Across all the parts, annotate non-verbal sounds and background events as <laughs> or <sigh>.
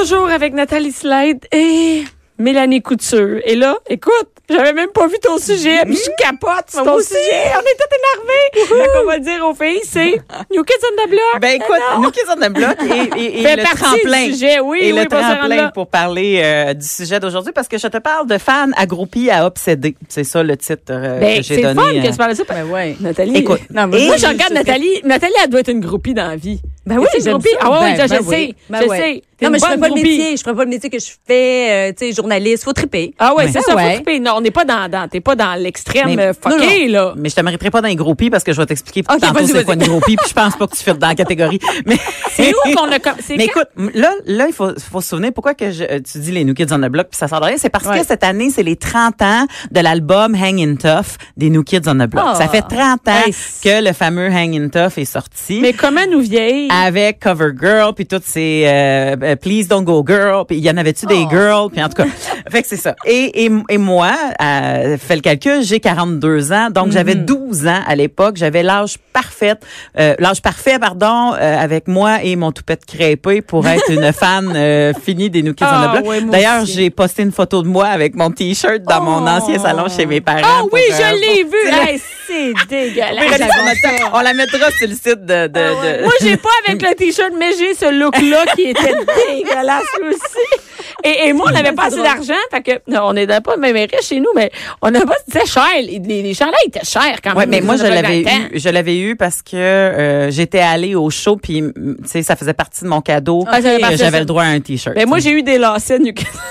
toujours avec Nathalie Slade et Mélanie Couture. Et là, écoute, j'avais même pas vu ton sujet, puis je capote sur ton sujet. On est tous énervés. Fait qu'on va dire aux filles, c'est New Kids on the Block. Ben écoute, Ah non. nous qui sommes de bloc et, et, et Fait le tremplin. du sujet, oui, et oui, le tremplin pour parler euh, du sujet d'aujourd'hui parce que je te parle de fans accroupis à obsédés. C'est ça le titre euh, Ben, que j'ai c'est donné. fun euh, que tu parles de ça. Ben ouais. Nathalie. Écoute, Non, mais et- moi, je regarde Nathalie. Nathalie, elle doit être une groupie dans la vie. Ben oui, j'aime ça. Ah Ben, je ben sais. oui. Ben je ouais. sais. Non, mais je ferais pas le groupie. métier. Je ferais pas le métier que je fais, euh, tu sais, journaliste. Faut triper. Ah ouais, c'est ça, faut ouais. triper. Non, on n'est pas dans, dans t'es pas dans l'extrême euh, fucké, là. Mais je te mériterai pas d'un groupie parce que je vais t'expliquer Ok, tantôt c'est quoi une groupie puis je pense pas que tu fais dans la catégorie. <laughs> Mais C'est nous qu'on a comme, Mais écoute, là, là, il faut, faut se souvenir pourquoi que je, euh, tu dis les New Kids on the Block puis ça sort de rien. C'est parce Ouais. que cette année, c'est les 30 ans de l'album Hang in Tough des New Kids on the Block. Ah. Ça fait 30 ans Hey. que le fameux Hang in Tough est sorti. Mais comment nous vieilles? Avec Cover Girl puis toutes ces euh, euh, Please Don't Go Girl puis il y en avait-tu des Oh. girls? Puis en tout cas fait que c'est ça et, et, et moi euh, fais le calcul j'ai 42 ans donc j'avais Mm-hmm. 12 ans à l'époque j'avais l'âge parfait euh, l'âge parfait pardon euh, avec moi et mon toupette crêpée pour être une <laughs> fan euh, finie des New Kids on Ah, the Block ouais, moi d'ailleurs j'ai posté une photo de moi avec mon t-shirt dans mon Oh. ancien salon chez mes parents Ah oui, euh, je l'ai pour- vu. Hey, c'est <laughs> dégueulasse. On, on la mettra sur le site de, de, de- Moi, j'ai pas avec le t-shirt, mais j'ai ce look-là qui était <laughs> dégueulasse aussi. Et, et moi, on n'avait pas assez d'argent, fait que, non, on n'était pas même riches chez nous, mais on n'a pas, c'était cher. Les, les, les chandails étaient chers quand Ouais, même. mais moi je l'avais 20 ans. eu, je l'avais eu parce que euh, j'étais allée au show puis tu sais ça faisait partie de mon cadeau Ah, j'avais le droit à un t-shirt. Ben, moi, j'ai eu des lacets Kids. <laughs>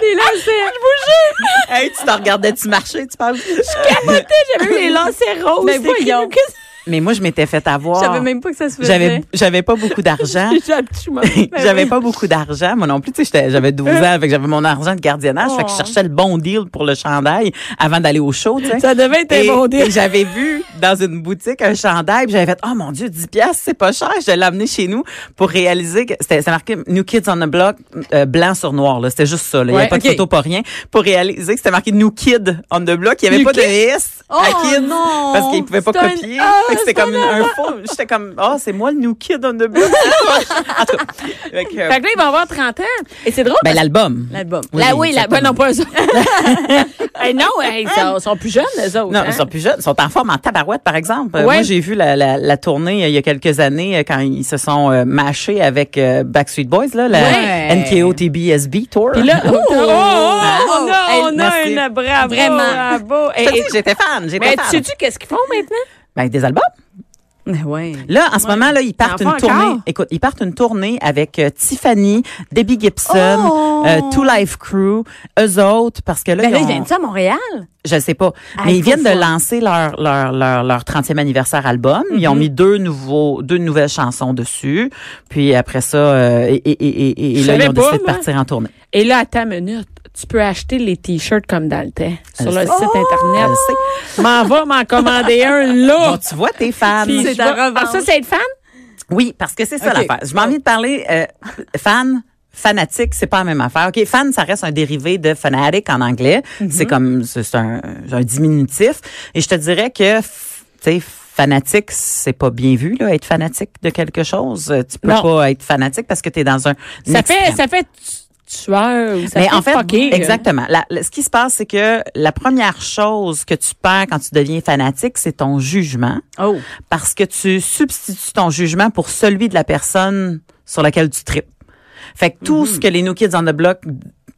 des lacets. Je vous jure. hey, tu t'en regardais tu marcher, tu parles? capotais, j'avais eu les lacets roses. Mais voyons. Kids. Mais moi je m'étais fait avoir. Je savais même pas que ça se faisait. J'avais j'avais pas beaucoup d'argent. <laughs> <laughs> J'avais pas beaucoup d'argent, moi non plus. Tu sais, j'étais- j'avais 12 ans, fait que j'avais mon argent de gardiennage, fait que je Oh. cherchais le bon deal pour le chandail avant d'aller au show. Tu sais. Ça devait être un bon deal. j'avais vu dans une boutique un chandail, j'avais fait oh mon dieu, 10 pièces, c'est pas cher, je l'ai amené chez nous pour réaliser que c'était c'était marqué New Kids on the Block euh, blanc sur noir là, c'était juste ça là, il y Ouais, avait pas de photo pas rien pour réaliser que c'était marqué New Kid on the Block, il y avait New pas de? S à Oh, Kids non! parce qu'ils pouvaient pas un- copier. Que c'était c'est comme un faux, j'étais comme oh, c'est moi le New Kid on the Block. en tout cas, fait que, euh, Fait que là, il va avoir 30 ans. Et c'est drôle. ben l'album. L'album. Là, oui, là, ben non, pas eux autres. <laughs> hey, non, hey, ils sont, sont plus jeunes, eux autres. Non, hein? ils sont plus jeunes. Ils sont en forme en tabarouette, par exemple. Euh, Ouais. Moi, j'ai vu la, la, la tournée euh, il y a quelques années euh, quand ils se sont euh, mâchés avec euh, Backstreet Boys, là, la Ouais. NKO TBSB Tour. Puis là, <laughs> oh, oh, oh, on a, Hey, on a merci. une bravo, Vraiment. bravo. Je Et- te dis, et- j'étais fan, j'étais mais fan. tu sais-tu qu'est-ce qu'ils font maintenant? Ben, des albums. Mais ouais. Là, en ce moment, là, ils partent T'en une tournée. encore? Écoute, ils partent une tournée avec euh, Tiffany, Debbie Gibson, Oh! euh, Two Life Crew, eux autres, parce que là, Ben ils là, ont- ils viennent ça à Montréal? Je sais pas. Ah, mais il ils viennent de lancer leur, leur, leur, leur 30e anniversaire album. Ils ont Mhm. mis deux nouveaux, deux nouvelles chansons dessus. Puis après ça, euh, et, et, et, et, et Je là, ils ont pas, décidé de partir en tournée. Et là, attends une minute. Tu peux acheter les t-shirts comme dans le temps sur le site Internet. <laughs> M'en va m'en commander un là. Bon, tu vois, t'es fan. Puis c'est ta. Ah, ça, c'est être fan? Oui, parce que c'est ça l'affaire. Je m'en envie de parler euh, <laughs> fan. Fanatique, c'est pas la même affaire. OK, fan, ça reste un dérivé de fanatic en anglais. Mhm. C'est comme, c'est un, un diminutif. Et je te dirais que, tu sais, fanatique, c'est pas bien vu, là, être fanatique de quelque chose. Tu peux Non. pas être fanatique parce que tu es dans un Ça fait, ça fait tu- tueur. ou Ça Mais fait en fait, exactement. La- la- ce qui se passe, c'est que la première chose que tu perds quand tu deviens fanatique, c'est ton jugement Oh. parce que tu substitues ton jugement pour celui de la personne sur laquelle tu tripes. Fait que tout ce que les New Kids on the Block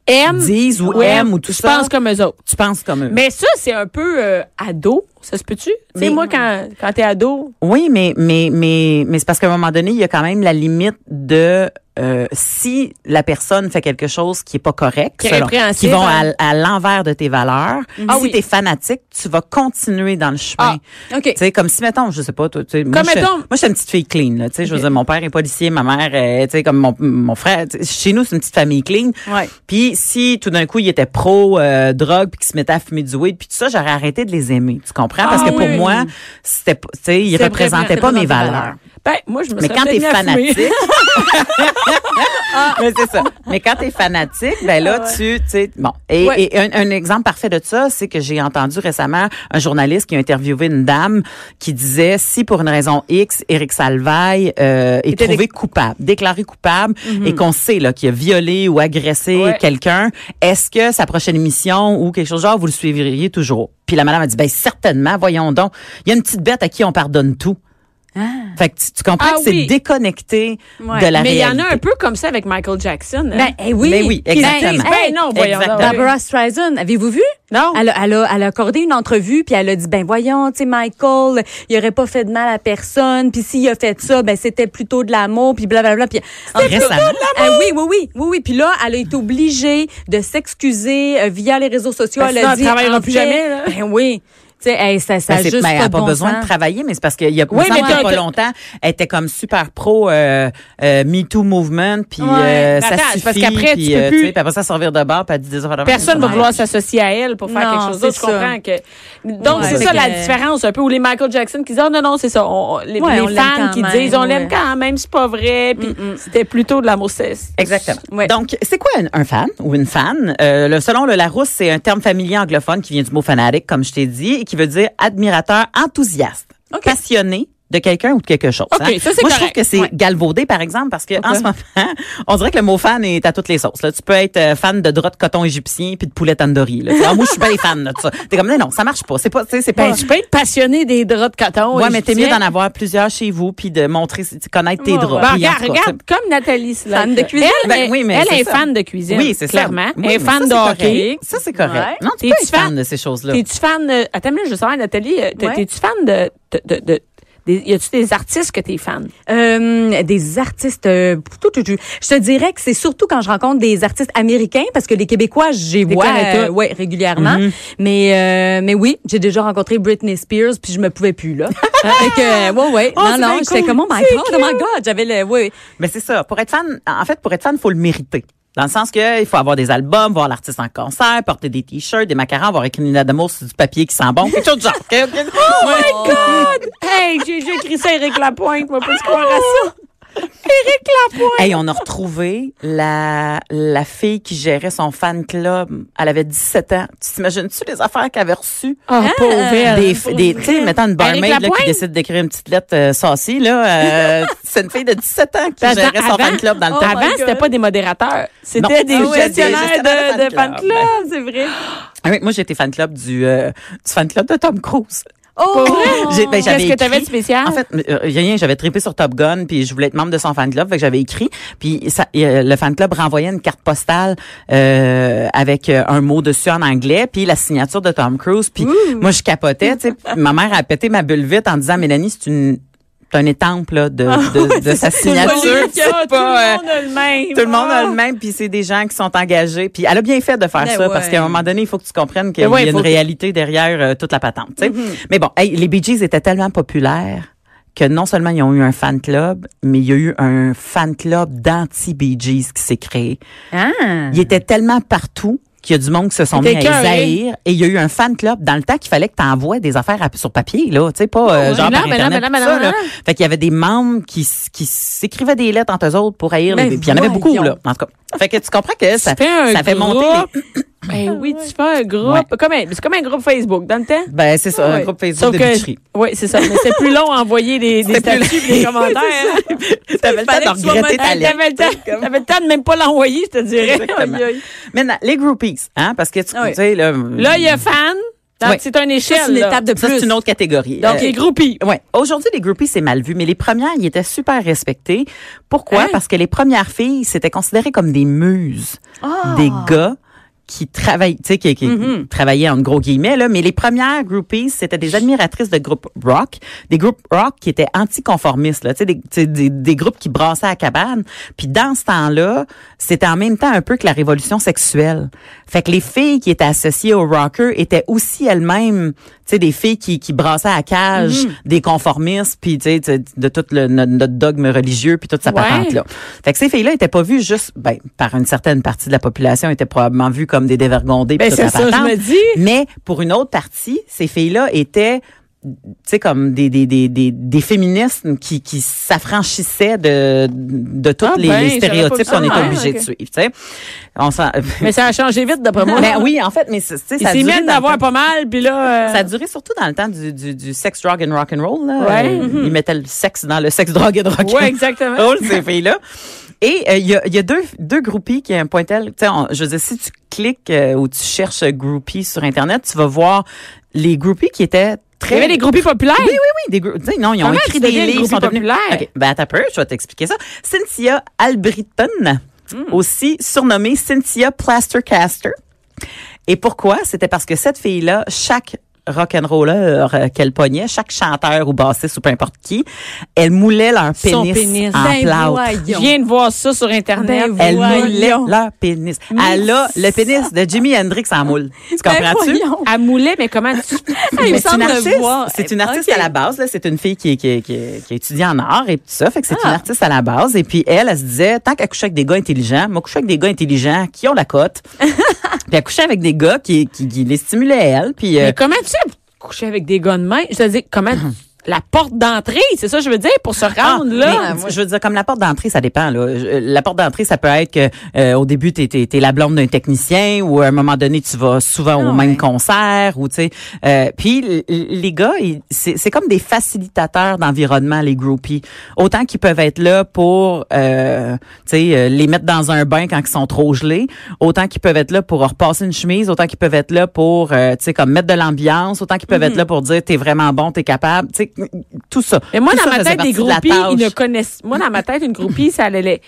Aime, disent ou aiment ou tout je ça, pense comme eux autres. tu penses comme eux. Mais ça, c'est un peu euh, ado. Ça se peut-tu? Tu sais, moi, quand, quand t'es ado, Oui, mais mais mais mais c'est parce qu'à un moment donné, il y a quand même la limite de euh, si la personne fait quelque chose qui est pas correct, Qui selon- qui vont à, hein. à l'envers de tes valeurs, Ah si oui. t'es fanatique, tu vas continuer dans le chemin. Ah, OK. Tu sais, comme si, mettons, je sais pas, toi, moi, Comme je, mettons- moi, je suis une petite fille clean, là, tu sais, je veux dire, mon père est policier, ma mère, est, tu sais, comme mon, mon frère, chez nous, c'est une petite famille clean. Ouais. Puis si, tout d'un coup, il était pro euh, drogue puis qu'il se mettait à fumer du weed puis tout ça, j'aurais arrêté de les aimer, tu comprends? Parce Ah que pour oui. moi, c'était, tu sais, représentaient vrai, pas mes valeurs. Ben, moi, je me Mais quand t'es fanatique, <laughs> Mais c'est ça. Mais quand t'es fanatique, ben là, tu, tu sais, bon. Et, Ouais. et un, un exemple parfait de ça, c'est que j'ai entendu récemment un journaliste qui a interviewé une dame qui disait si pour une raison X, Éric Salvaille euh, est Était trouvé coupable, déclaré coupable, et qu'on sait là qu'il a violé ou agressé Ouais. quelqu'un, est-ce que sa prochaine émission ou quelque chose genre vous le suivriez toujours Puis la madame a dit ben certainement, voyons donc. Il y a une petite bête à qui on pardonne tout. Fait que tu, tu comprends Ah que c'est oui. déconnecté Ouais. de la Mais il y réalité. en a un peu comme ça avec Michael Jackson. hein. Ben, eh oui. Mais oui, Puis, exactement. ben, Ben non, voyons. Exactement. Barbara Streisand, avez-vous vu? Non. Elle a, elle, a, elle a accordé une entrevue, puis elle a dit, ben voyons, tu sais, Michael, il aurait pas fait de mal à personne, puis s'il a fait ça, ben c'était plutôt de l'amour, puis blablabla. Puis Récemment? Ah oui, oui, oui, oui, oui. Puis là, elle a été obligée de s'excuser euh, via les réseaux sociaux. Ben, elle a elle dit, travaillera en plus fait, jamais, là. Ben oui. Tu sais, hey, ça, ça Ben, a juste ben, elle pas de pas bon besoin sens. de travailler, mais c'est parce qu'il y a, Oui, mais a pas longtemps, elle était comme super pro euh, euh, Me Too Movement, puis Ouais. euh, ça attends, suffit. parce qu'après, puis, tu peux euh, plus- sais, puis après ça, servir de bord, puis elle dit des affaires Personne va vouloir s'associer à elle pour faire Non, quelque chose d'autre. Je comprends que. Donc, Ouais. c'est ça la différence un peu. Ou les Michael Jackson qui disent, oh non, non, c'est ça. On- les Ouais, les on l'aime fans qui même, disent, on l'aime quand même, c'est pas vrai. Puis Mm-mm. c'était plutôt de l'amour cesse. Exactement. Donc, c'est quoi un, fan ou une fan? Euh, le, selon le Larousse, c'est un terme familier anglophone qui vient du mot fanatic, comme je t'ai dit, qui veut dire admirateur enthousiaste, passionné de quelqu'un ou de quelque chose. OK, hein? ça, c'est Moi, je trouve correct. que c'est Ouais. galvaudé, par exemple, parce que en ce moment, on dirait que le mot fan est à toutes les sauces. Là. Tu peux être euh, fan de drap de coton égyptien puis de poulet tandoori. Là. Moi, je suis bien <laughs> fan de ça. T'es comme, non, non, ça marche pas. C'est pas, tu sais, c'est pas. Ben, tu peux être passionné des draps de coton. Ouais, mais t'es mieux d'en avoir plusieurs chez vous puis de montrer, de connaître tes Ouais, draps. Ben, regarde, cas, regarde, comme Nathalie Slater. Fan de cuisine? Elle, Ben est- oui, mais elle est fan de cuisine. Oui, c'est ça. clairement. Oui, elle est mais fan de hockey. correct. Ça, c'est correct. Non, tu être fan de ces choses-là. T'es-tu fan de. Attends, je veux savoir, Nathalie, euh, t'es-tu fan de. de, de, de- des- y a-tu des artistes que t'es fan? Euh, des artistes, euh, tout, tout, tout. je te dirais que c'est surtout quand je rencontre des artistes américains parce que les Québécois, j'y vois euh, ouais, régulièrement. Mm-hmm. Mais euh, mais oui, j'ai déjà rencontré Britney Spears puis je me pouvais plus là. <laughs> Fait que, ouais ouais, Oh, non non, j'étais cool. comme oh my C'est god, oh my god, j'avais le ouais. Mais c'est ça. Pour être fan, en fait, pour être fan, faut le mériter. Dans le sens que il faut avoir des albums, voir l'artiste en concert, porter des t-shirts, des macarons, avoir écrit une d'amour sur du papier qui sent bon, quelque chose de genre. <laughs> Oh my God! Hey, j'ai écrit ça à Éric Lapointe. Moi, se croire à ça? <laughs> Éric Lapointe. Hey, on a retrouvé la, la fille qui gérait son fan club. Elle avait 17 ans. Tu t'imagines-tu les affaires qu'elle avait reçues? Oh, pauvre. Des, des, tu sais, mettons une barmaid là, qui décide d'écrire une petite lettre euh, saucy, là. euh, <laughs> c'est une fille de 17 ans qui gérait son avant- fan club dans le Oh temps. Avant, c'était pas des modérateurs. C'était des Ah oui, gestionnaires de, de fan club. c'est vrai. Ah oui, moi, j'étais fan club du, euh, du fan club de Tom Cruise. Oh, ben, Qu'est-ce que t'avais de spécial? En fait, euh, rien, j'avais trippé sur Top Gun, puis je voulais être membre de son fan club, fait que j'avais écrit, puis ça, euh, le fan club renvoyait une carte postale euh, avec euh, un mot dessus en anglais, puis la signature de Tom Cruise, puis moi je capotais, tu sais, ma mère a pété ma bulle vite en disant Mélanie, c'est une c'est un étampe là, de, de, de sa signature. Tout pas, euh, le monde a le même. tout le monde a Ah. le même, puis c'est des gens qui sont engagés. Puis elle a bien fait de faire Ben ça, parce qu'à un moment donné, il faut que tu comprennes qu'il Ben ouais, y a une que- réalité derrière euh, toute la patente. tu sais. Mais bon, hey, les Bee Gees étaient tellement populaires que non seulement ils ont eu un fan club, mais il y a eu un fan club d'anti-Bee Gees qui s'est créé. Ah. Il était tellement partout qu'il y a du monde qui se sont mis à les haïr. Et il y a eu un fan club dans le temps qu'il fallait que tu envoies des affaires à- sur papier, là. Tu sais, pas euh, ouais. genre Non, par non, Internet, mais non, tout mais ça, non, là. Fait qu'il y avait des membres qui, qui s'écrivaient des lettres entre eux autres pour haïr les Puis il y en avait beaucoup, là. En tout cas. Fait que tu comprends que ça, fait monter les... Ben oui, tu fais un groupe. Comme un- c'est comme un groupe Facebook dans le temps? Ben, c'est ça, Ah un ouais. groupe Facebook Sauf de que- bûcherie. Oui, c'est ça. Mais c'est plus long à envoyer des, <laughs> des statuts et des commentaires. <laughs> T'avais le temps de regretter ta lettre. T'avais le temps, t'avais le temps de même pas l'envoyer, je te dirais. Maintenant, les groupies, hein, parce que tu, Ah oui. tu sais, là... Là, il y a fan. Donc, Ouais. c'est une Ça, échelle. c'est une là. étape de Ça, plus. c'est une autre catégorie. Donc, Euh, les groupies. Ouais. Aujourd'hui, les groupies, c'est mal vu, mais les premières, ils étaient super respectées. Pourquoi? Hein? Parce que les premières filles, c'était considéré comme des muses. Ah. Des gars qui travaillent, tu sais, qui, qui Mm-hmm. travaillaient en gros guillemets, là, mais les premières groupies, c'était des admiratrices de groupes rock, des groupes rock qui étaient anticonformistes, là, tu sais, des, des, des groupes qui brassaient à la cabane. Puis dans ce temps-là, c'était en même temps un peu que la révolution sexuelle. Fait que les filles qui étaient associées aux rockers étaient aussi elles-mêmes, tu sais, des filles qui, qui brassaient à cage, Mm-hmm. des conformistes, puis tu sais, tu sais, de tout le, notre, notre dogme religieux, puis toute sa Ouais. patente-là. Fait que ces filles-là étaient pas vues juste, ben, par une certaine partie de la population, étaient probablement vues comme des dévergondées. puis Ben, c'est ça, je me dis. Mais pour une autre partie, ces filles-là étaient tu sais comme des des des des, des féministes qui qui s'affranchissaient de de tous Ah les, ben, les stéréotypes qu'on était Ah, obligé ok. de suivre, tu sais. On <laughs> Mais ça a changé vite, d'après moi. Ben oui, en fait, mais c'est- tu sais, ça a duré d'avoir pas mal, puis là... euh, Ça a duré surtout dans le temps du, du, du sex, drug and rock and roll. Là. Ouais. Euh, Ils mettaient le sexe dans le sex, drug and rock and Ouais, exactement. roll, ces filles-là. Et euh, il y, a, il y a deux, deux groupies qui pointent Tu sais, je veux dire, si tu cliques euh, ou tu cherches groupie sur Internet, tu vas voir les groupies qui étaient Il y très... avait des groupies populaires. Oui, oui, oui, des non, ils ont Comment écrit des livres, ils sont devenus... populaire? OK, ben attends un peu, je vais t'expliquer ça. Cynthia Albritton, Hmm. aussi surnommée Cynthia Plastercaster. Et pourquoi? C'était parce que cette fille-là, chaque rock'n'roller euh, qu'elle pognait, chaque chanteur ou bassiste ou peu importe qui, elle moulait leur Son pénis, pénis. en Ben plâtre. Je viens de voir ça sur Internet. Ben Elle Voyons. moulait leur pénis. Elle a le pénis de Jimi Hendrix en moule. Tu Ben comprends-tu? Elle moulait, mais comment tu... <laughs> Ah, Mais c'est une artiste. C'est une artiste à la base. là. C'est une fille qui, qui, qui, qui étudie en art et tout ça. Fait que c'est Ah. une artiste à la base. Et puis elle, elle se disait, tant qu'elle couchait avec des gars intelligents, moi coucher avec des gars intelligents qui ont la cote. <laughs> puis elle couchait avec des gars qui, qui, qui les stimulaient elle. Puis euh, Mais comment tu coucher avec des gars de main? Je te dis, comment... <clears throat> La porte d'entrée, c'est ça que je veux dire, pour se Ah, rendre là. mais, je veux dire, comme la porte d'entrée, ça dépend. Là. Je- La porte d'entrée, ça peut être que euh, au début, t'es es, la blonde d'un technicien ou à un moment donné, tu vas souvent au Ah même concert. ou tu sais. Euh, Puis les gars, ils- c'est c'est comme des facilitateurs d'environnement, les groupies. Autant qu'ils peuvent être là pour euh, tu sais, euh, les mettre dans un bain quand ils sont trop gelés, autant qu'ils peuvent être là pour repasser une chemise, autant qu'ils peuvent être là pour euh, tu sais, comme mettre de l'ambiance, autant qu'ils peuvent être là pour dire t'es vraiment bon, t'es capable. Tu tout ça. Mais moi, Tout dans ma tête, des de groupies, ils ne connaissent. Moi, dans ma tête, une <laughs> groupie, ça allait,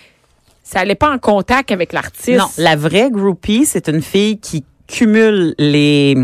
ça allait pas en contact avec l'artiste. Non, la vraie groupie, c'est une fille qui cumule les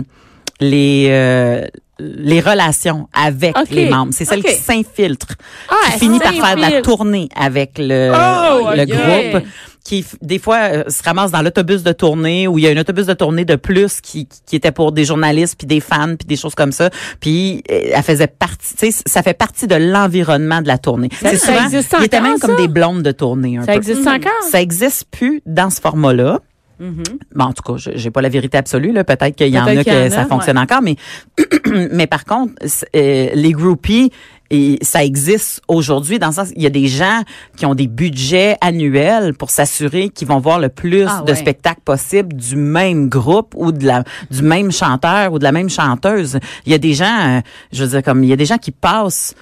les euh, les relations avec les membres. C'est celle qui s'infiltre, Ah, qui elle finit par faire de la tournée avec le, Oh, le groupe, qui des fois euh, se ramasse dans l'autobus de tournée où il y a un autobus de tournée de plus qui, qui était pour des journalistes puis des fans puis des choses comme ça. Puis euh, elle faisait partie, tu sais, ça fait partie de l'environnement de la tournée. Ça- souvent, existe il était encore, même comme ça? des blondes de tournée un Ça peu. existe encore? Ça existe plus dans ce format-là. Bon, en tout cas, j'ai pas la vérité absolue. Là. Peut-être qu'il y en a y que en ça fonctionne encore, mais <clears throat> mais par contre, euh, les groupies, et ça existe aujourd'hui dans le sens il y a des gens qui ont des budgets annuels pour s'assurer qu'ils vont voir le plus Ah de ouais. spectacles possible du même groupe ou de la du même chanteur ou de la même chanteuse. Il y a des gens, euh, je veux dire comme il y a des gens qui passent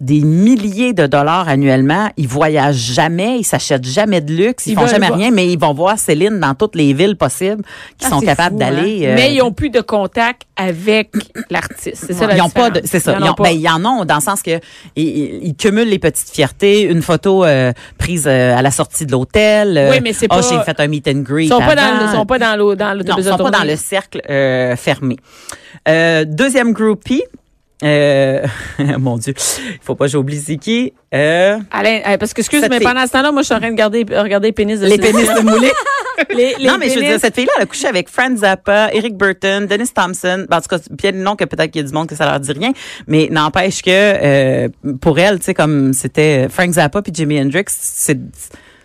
des milliers de dollars annuellement, ils voyagent jamais, ils s'achètent jamais de luxe, ils, Ils font jamais voir- rien, mais ils vont voir Céline dans toutes les villes possibles qui Ah, sont capables fou, hein. d'aller. euh, Mais ils ont plus de contact avec l'artiste. C'est ça la ils ont pas c'est ça. Ils en Ils, ont ont- pas. ben, ils en ont dans le sens que ils, cumulent les petites fiertés, une photo euh, prise euh, à la sortie de l'hôtel. euh, Oui, mais c'est oh, pas- j'ai fait un meet and greet. Ils sont pas dans, sont pas dans l'autobus ils sont pas dans le cercle euh, fermé. Euh, deuxième groupie. Euh, <laughs> mon Dieu, il faut pas que j'oublie c'est qui? Euh, Alain, euh, parce que excuse, mais fille. pendant ce temps-là, moi, je suis en train de regarder, regarder les pénis de les pénis de. <laughs> Les, les non, mais je veux dire, cette fille-là, elle a couché avec Frank Zappa, Eric Burton, Dennis Thompson. Ben, en tout cas, a des noms que peut-être qu'il y a du monde que ça leur dit rien. Mais n'empêche que, euh, pour elle, tu sais, comme c'était Frank Zappa puis Jimi Hendrix, c'est,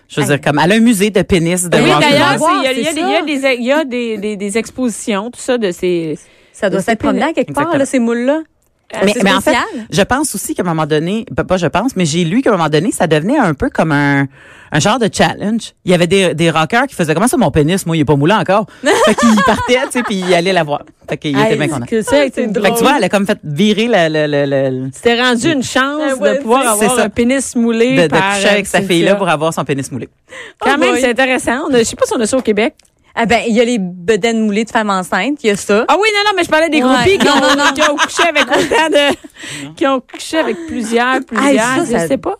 je veux dire, comme, elle a un musée de pénis de Oui, d'ailleurs, il y a, des- il y a des, il y a des, des, des expositions, tout ça, de ces... Ça doit s'être promené à quelque part, là, ces moules-là. Mais, c'est mais en fait, je pense aussi qu'à un moment donné, pas je pense, mais j'ai lu qu'à un moment donné, ça devenait un peu comme un, un genre de challenge. Il y avait des, des rockers qui faisaient comment ça mon pénis, moi il est pas moulé encore? <laughs> fait qu'ils partaient, tu sais, puis ils allaient la voir. Fait qu'ils étaient Hey, bien contents. que c'est- c'est c'est Fait que tu vois, elle a comme fait virer le, le, le, le- C'était rendu une chance ouais, de pouvoir c'est- avoir c'est ça. un pénis moulé de, de par coucher avec euh, sa Cynthia. fille-là pour avoir son pénis moulé. Quand Oh même, c'est intéressant. On a- je sais pas si on a ça au Québec. Ah ben, il y a les bedaines moulées de femmes enceintes, il y a ça. Ah oui, non, non, mais je parlais des Ouais. groupies qui, Non, ont, non, non. qui ont couché avec autant de... qui ont couché avec plusieurs, plusieurs, ça, je ça- sais pas.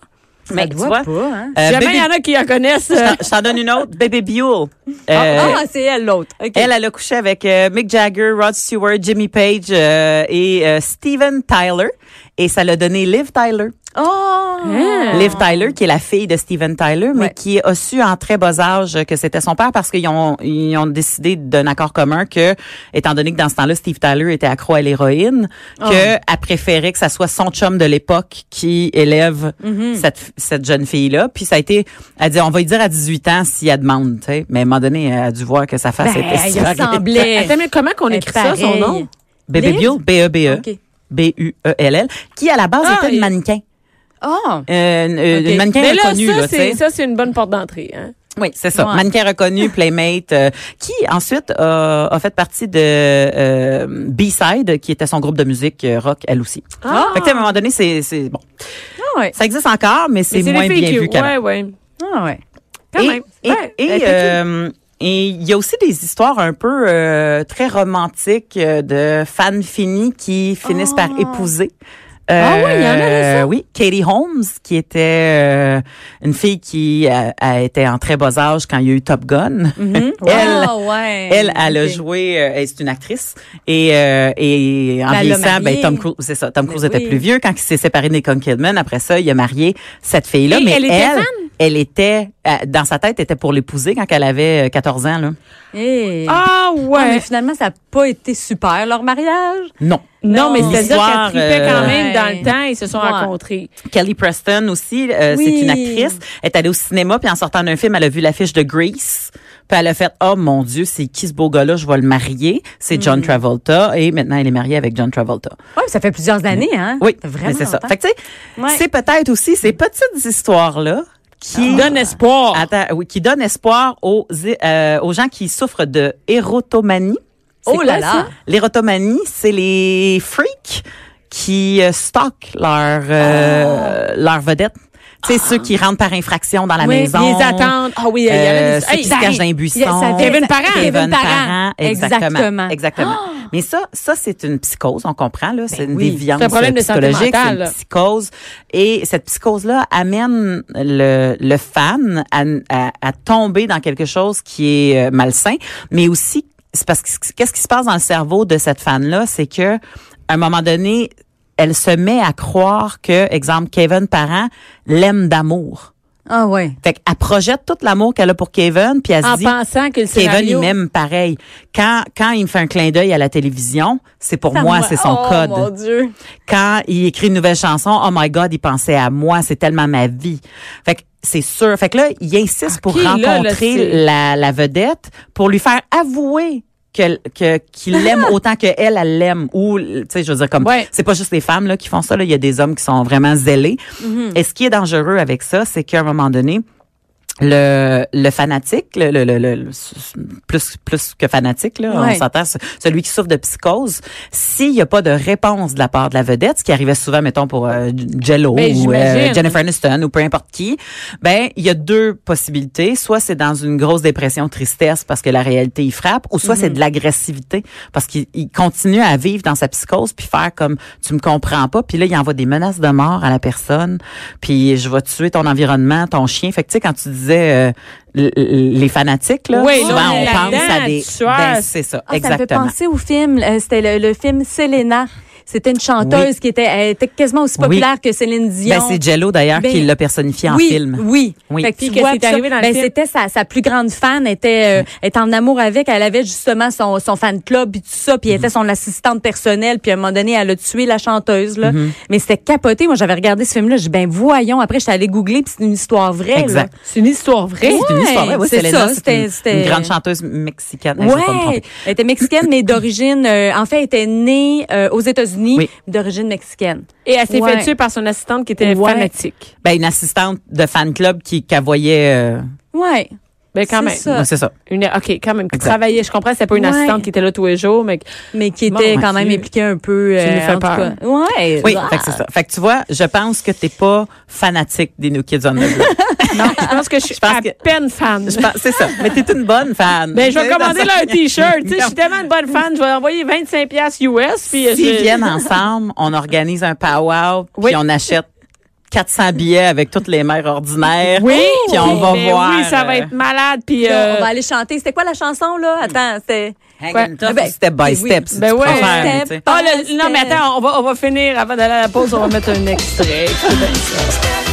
Mais ça tu doit vois, pas, hein? euh, Jamais Baby- il y en a qui en connaissent. je euh, t'en- je t'en donne une autre, Baby Buell. Euh, ah, c'est elle, l'autre. OK. Elle, elle a couché avec euh, Mick Jagger, Rod Stewart, Jimmy Page euh, et euh, Steven Tyler. Et ça l'a donné Liv Tyler. Oh! Hein? Liv Tyler, qui est la fille de Steven Tyler, mais Ouais. qui a su en très bas âge que c'était son père parce qu'ils ont, ils ont décidé d'un accord commun que, étant donné que dans ce temps-là, Steve Tyler était accro à l'héroïne, Oh. que elle préférait que ça soit son chum de l'époque qui élève Mm-hmm. cette, cette jeune fille-là. Puis ça a été, elle dit, on va lui dire à 18 ans s'il y a demande, tu sais. Mais à un moment donné, elle a dû voir que sa face Ben, était il super- ressemblait. Attends, mais comment qu'on Elle écrit ça, son nom? Baby Liv? Buell, B-E-B-E. B-U-E-L-L, qui à la base Ah, était une et- mannequin. Oh. Euh, une, une Ok. mannequin Mais là, reconnue, ça, là, c'est, ça, c'est une bonne porte d'entrée. Hein? Oui, c'est ça. Ouais. Mannequin reconnu, <laughs> Playmate, euh, qui ensuite a, a fait partie de euh, B-Side, qui était son groupe de musique euh, rock, elle aussi. Ah. Fait que, à un moment donné, c'est, c'est bon. Ah ouais. Ça existe encore, mais c'est moins bien qui- vu qu'avant. Ouais, ouais. Ah ouais. Quand et, même. Et, Ouais, et, euh, et il y a aussi des histoires un peu euh, très romantiques euh, de fans finis qui finissent par Ah. Épouser. Ah oui, il y en a ça? Oui, Katie Holmes, qui était euh, une fille qui a, a été en très bas âge quand il y a eu Top Gun. Mhm. <laughs> Elle- ouais. Elle, elle a joué, euh, elle, c'est une actrice, et, euh, et en Ben, vieillissant, ben. Tom Cruise, c'est ça, Tom Mais Cruise était oui. plus vieux quand il s'est séparé de Nicole Kidman. Après ça, il a marié cette fille-là, mais elle était fan? Elle était, euh, dans sa tête, était pour l'épouser quand elle avait euh, 14 ans, là. Eh. Ah, ouais. mais finalement, ça n'a pas été super, leur mariage. Non. non, mais Non. c'est-à-dire qu'elle tripait quand euh, même dans le temps. Ils se sont Ouais. rencontrés. Kelly Preston aussi, euh, Oui. c'est une actrice. Elle est allée au cinéma, puis en sortant d'un film, elle a vu l'affiche de Grease. Puis elle a fait, oh mon Dieu, c'est qui ce beau gars-là? Je vais le marier. C'est Mm. John Travolta. Et maintenant, elle est mariée avec John Travolta. Ouais, ça fait plusieurs années, hein? Oui, Vraiment c'est ça. longtemps. Fait que, tu sais, Ouais. c'est peut-être aussi ces petites histoires-là qui Donne espoir. Attends, oui, qui donnent espoir aux, euh, aux gens qui souffrent de érotomanie. Oh là là. L'érotomanie, c'est les freaks qui euh, stockent leur, euh, leur vedette. Tu sais, ceux qui rentrent par infraction dans la Oui, maison. les attentes. Ah oui, il y en Euh, a des... ceux qui se cachent dans les buissons. Kevin Parent. Kevin exactement. Exactement. Exactement. Mais ça, ça c'est une psychose, on comprend là, c'est une oui. déviance un problème psychologique, c'est une psychose et cette psychose là amène le, le fan à, à, à tomber dans quelque chose qui est euh, malsain, mais aussi c'est parce que qu'est-ce qui se passe dans le cerveau de cette fan là, c'est que à un moment donné, elle se met à croire que exemple Kevin Parent l'aime d'amour. Ah ouais. Fait qu'elle projette tout l'amour qu'elle a pour Kevin, puis elle se En dit pensant que le Kevin, scénario... il m'aime pareil. Quand, quand il me fait un clin d'œil à la télévision, c'est pour moi, c'est son oh, code. mon Dieu. Quand il écrit une nouvelle chanson, oh my God, il pensait à moi, c'est tellement ma vie. Fait que c'est sûr. Fait que là, il insiste pour là, là, rencontrer la, la vedette, pour lui faire avouer que que qu'il <laughs> l'aime autant que elle elle l'aime ou tu sais je veux dire comme Ouais. c'est pas juste les femmes là qui font ça là il y a des hommes qui sont vraiment zélés Mm-hmm. et ce qui est dangereux avec ça c'est qu'à un moment donné le, le fanatique, le, le, le- plus plus que fanatique, là, on s'entend, ce- celui qui souffre de psychose, s'il n'y a pas de réponse de la part de la vedette, ce qui arrivait souvent, mettons, pour euh, Jello Ben, ou euh, Jennifer Aniston ou peu importe qui, ben il y a deux possibilités. Soit c'est dans une grosse dépression, tristesse parce que la réalité y frappe, ou soit c'est Mm-hmm. de l'agressivité parce qu'il il continue à vivre dans sa psychose puis faire comme tu me comprends pas, puis là il envoie des menaces de mort à la personne, puis je vais tuer ton environnement, ton chien. Fait que tu sais quand tu disais euh, l- l- les fanatiques là, Oui, souvent on pense à des ben, c'est ça, Ah, ça me fait exactement. penser au film. euh, C'était le, le film Selena. C'était une chanteuse Oui. qui était, elle était quasiment aussi Oui. populaire que Céline Dion. Ben, c'est Jello d'ailleurs Ben, qui l'a personnifié en oui, film. Oui, Oui. Fait que tu vois, arrivé dans ben, film? c'était sa, sa plus grande fan, était, euh, était en amour avec. Elle avait justement son, son fan club puis tout ça, puis elle était son assistante personnelle. Puis à un moment donné, elle a tué la chanteuse là. Mais c'était capoté. Moi, j'avais regardé ce film-là. J'ai ben voyons. Après, j'étais allée googler puis c'est une histoire vraie. Exact. C'est une histoire vraie. C'est une Ouais, histoire. vraie. Oui, c'est Selena, ça, c'est c'était- une, grande chanteuse mexicaine. Ouais, elle était mexicaine, mais d'origine, euh, en fait, elle était née euh, aux États-Unis, Oui. d'origine mexicaine. Et elle s'est Ouais. fait tuer par son assistante qui était Ouais. fanatique. Ben, une assistante de fan club qui, voyait. euh, Ouais. Ben quand même. ça. c'est ça. Une, OK, quand même, qui travaillait. Je comprends, c'était pas une Ouais. assistante qui était là tous les jours, mais Mais qui était quand même impliquée un peu. Tu nous fais en tout peur. cas. Ouais. Oui, Ah. fait que c'est ça. Fait que tu vois, je pense que t'es pas fanatique des New Kids on the Block. <laughs> non, je pense que je suis Je pense à que- peine fan. Je pense- c'est ça. Mais t'es une bonne fan. Ben, je vais commander là un t-shirt. Tu sais, je suis tellement une bonne fan, je vais envoyer 25 pièces US puis euh, S'ils je- viennent ensemble, on organise un powwow, puis Oui. on achète 400 billets avec toutes les mères ordinaires. Oui, Puis on va voir. Oui, ça va euh, être malade puis Là, euh, on va aller chanter. C'était quoi la chanson, là? Attends, c'était. Tough, Ben, step by oui. step, si Ben ouais. préfères, Step. Ah, le- non mais attends, on va on va finir avant d'aller à la pause, on va mettre un extrait. C'est bien ça.